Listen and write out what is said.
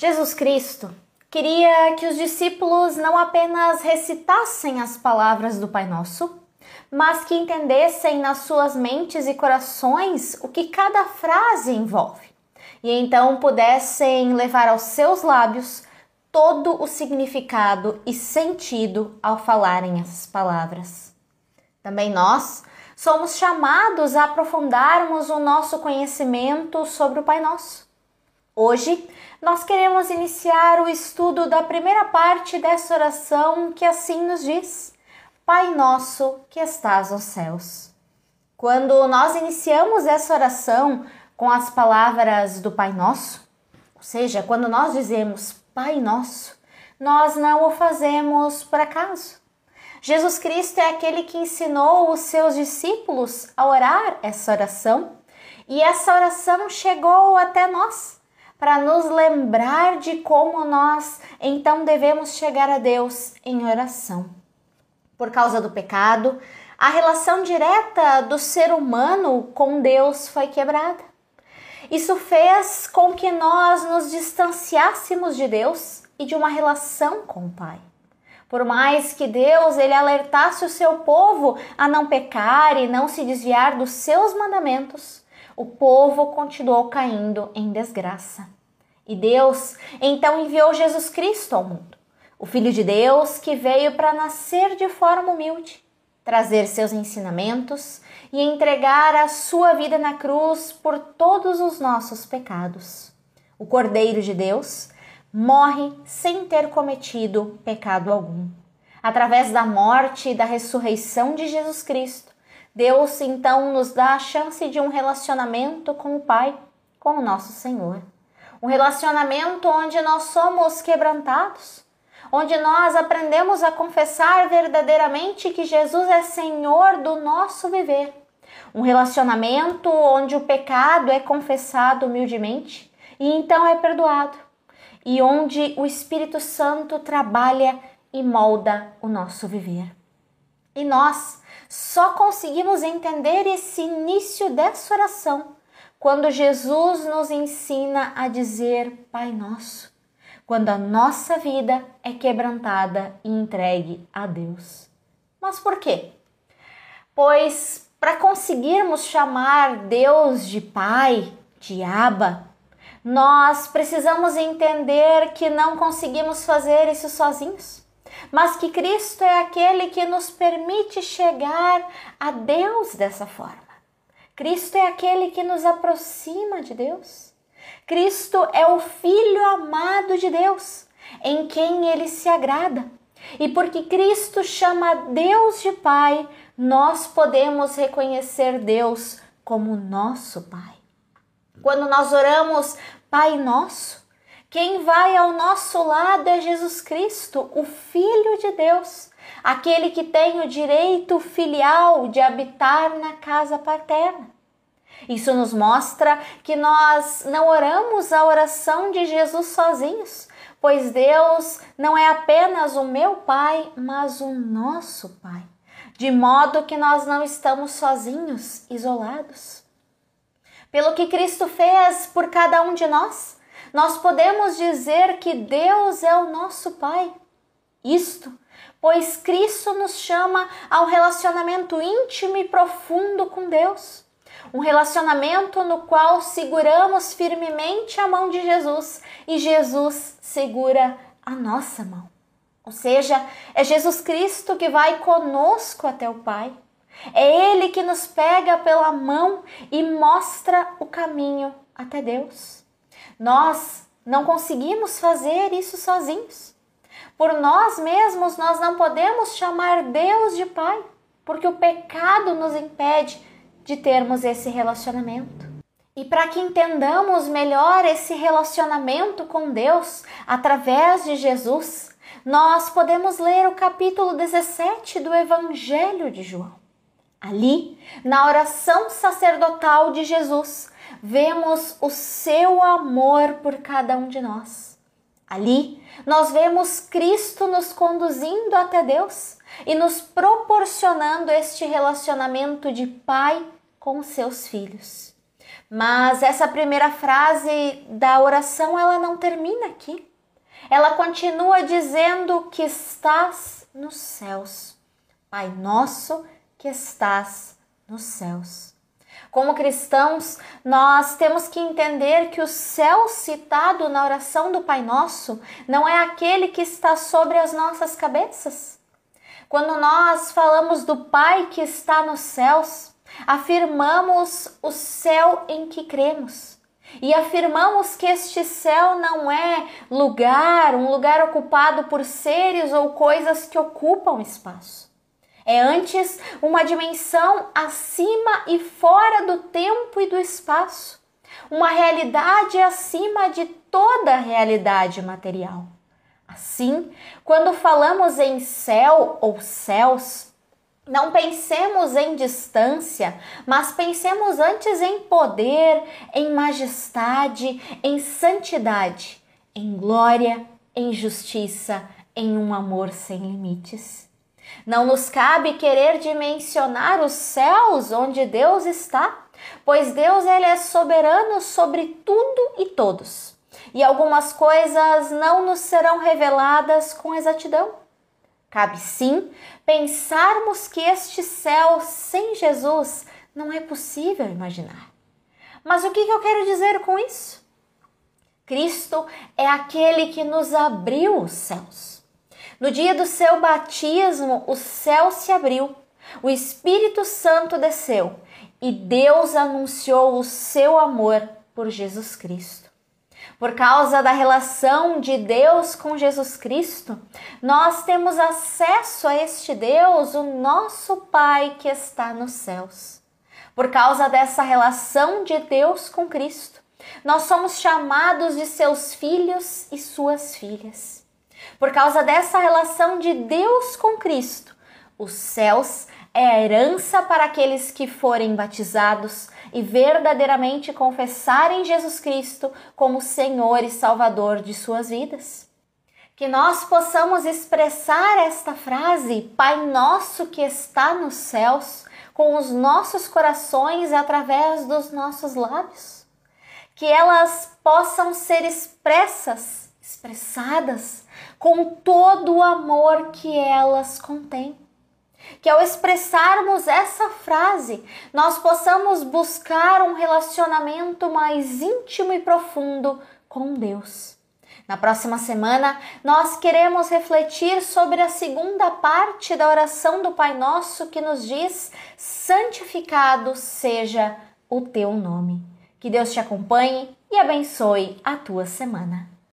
Jesus Cristo queria que os discípulos não apenas recitassem as palavras do Pai Nosso, mas que entendessem nas suas mentes e corações o que cada frase envolve, e então pudessem levar aos seus lábios todo o significado e sentido ao falarem essas palavras. Também nós somos chamados a aprofundarmos o nosso conhecimento sobre o Pai Nosso. Hoje, nós queremos iniciar o estudo da primeira parte dessa oração que assim nos diz: Pai nosso que estás nos céus. Quando nós iniciamos essa oração com as palavras do Pai Nosso, ou seja, quando nós dizemos Pai Nosso, nós não o fazemos por acaso. Jesus Cristo é aquele que ensinou os seus discípulos a orar essa oração e essa oração chegou até nós para nos lembrar de como nós então devemos chegar a Deus em oração. Por causa do pecado, a relação direta do ser humano com Deus foi quebrada. Isso fez com que nós nos distanciássemos de Deus e de uma relação com o Pai. Por mais que Deus ele alertasse o seu povo a não pecar e não se desviar dos seus mandamentos, o povo continuou caindo em desgraça. E Deus então enviou Jesus Cristo ao mundo, o Filho de Deus que veio para nascer de forma humilde, trazer seus ensinamentos e entregar a sua vida na cruz por todos os nossos pecados. O Cordeiro de Deus morre sem ter cometido pecado algum. Através da morte e da ressurreição de Jesus Cristo, Deus então nos dá a chance de um relacionamento com o Pai, com o nosso Senhor. Um relacionamento onde nós somos quebrantados, onde nós aprendemos a confessar verdadeiramente que Jesus é Senhor do nosso viver. Um relacionamento onde o pecado é confessado humildemente e então é perdoado, e onde o Espírito Santo trabalha e molda o nosso viver. E nós só conseguimos entender esse início dessa oração quando Jesus nos ensina a dizer Pai Nosso, quando a nossa vida é quebrantada e entregue a Deus. Mas por quê? Pois para conseguirmos chamar Deus de Pai, de Abba, nós precisamos entender que não conseguimos fazer isso sozinhos mas que Cristo é aquele que nos permite chegar a Deus dessa forma. Cristo é aquele que nos aproxima de Deus. Cristo é o Filho amado de Deus, em quem ele se agrada. E porque Cristo chama Deus de Pai, nós podemos reconhecer Deus como nosso Pai. Quando nós oramos Pai Nosso, quem vai ao nosso lado é Jesus Cristo, o Filho de Deus, aquele que tem o direito filial de habitar na casa paterna. Isso nos mostra que nós não oramos a oração de Jesus sozinhos, pois Deus não é apenas o meu Pai, mas o nosso Pai, de modo que nós não estamos sozinhos, isolados. Pelo que Cristo fez por cada um de nós, nós podemos dizer que Deus é o nosso Pai. Isto, pois Cristo nos chama ao relacionamento íntimo e profundo com Deus. Um relacionamento no qual seguramos firmemente a mão de Jesus e Jesus segura a nossa mão. Ou seja, é Jesus Cristo que vai conosco até o Pai. É Ele que nos pega pela mão e mostra o caminho até Deus. Nós não conseguimos fazer isso sozinhos. Por nós mesmos, nós não podemos chamar Deus de Pai, porque o pecado nos impede de termos esse relacionamento. E para que entendamos melhor esse relacionamento com Deus através de Jesus, nós podemos ler o capítulo 17 do Evangelho de João. Ali, na oração sacerdotal de Jesus, vemos o seu amor por cada um de nós. Ali, nós vemos Cristo nos conduzindo até Deus e nos proporcionando este relacionamento de pai com seus filhos. Mas essa primeira frase da oração, ela não termina aqui. Ela continua dizendo que estás nos céus. Pai nosso que estás nos céus. Como cristãos, nós temos que entender que o céu citado na oração do Pai Nosso não é aquele que está sobre as nossas cabeças. Quando nós falamos do Pai que está nos céus, afirmamos o céu em que cremos. E afirmamos que este céu não é lugar, um lugar ocupado por seres ou coisas que ocupam espaço. É antes uma dimensão acima e fora do tempo e do espaço, uma realidade acima de toda realidade material. Assim, quando falamos em céu ou céus, não pensemos em distância, mas pensemos antes em poder, em majestade, em santidade, em glória, em justiça, em um amor sem limites. Não nos cabe querer dimensionar os céus onde Deus está, pois Deus ele é soberano sobre tudo e todos. E algumas coisas não nos serão reveladas com exatidão. Cabe sim pensarmos que este céu sem Jesus não é possível imaginar. Mas o que eu quero dizer com isso? Cristo é aquele que nos abriu os céus. No dia do seu batismo, o céu se abriu, o Espírito Santo desceu e Deus anunciou o seu amor por Jesus Cristo. Por causa da relação de Deus com Jesus Cristo, nós temos acesso a este Deus, o nosso Pai que está nos céus. Por causa dessa relação de Deus com Cristo, nós somos chamados de seus filhos e suas filhas. Por causa dessa relação de Deus com Cristo, os céus é a herança para aqueles que forem batizados e verdadeiramente confessarem Jesus Cristo como Senhor e Salvador de suas vidas. Que nós possamos expressar esta frase, Pai Nosso que está nos céus, com os nossos corações e através dos nossos lábios. Que elas possam ser expressas expressadas com todo o amor que elas contêm. Que ao expressarmos essa frase, nós possamos buscar um relacionamento mais íntimo e profundo com Deus. Na próxima semana, nós queremos refletir sobre a segunda parte da oração do Pai Nosso que nos diz: santificado seja o teu nome. Que Deus te acompanhe e abençoe a tua semana.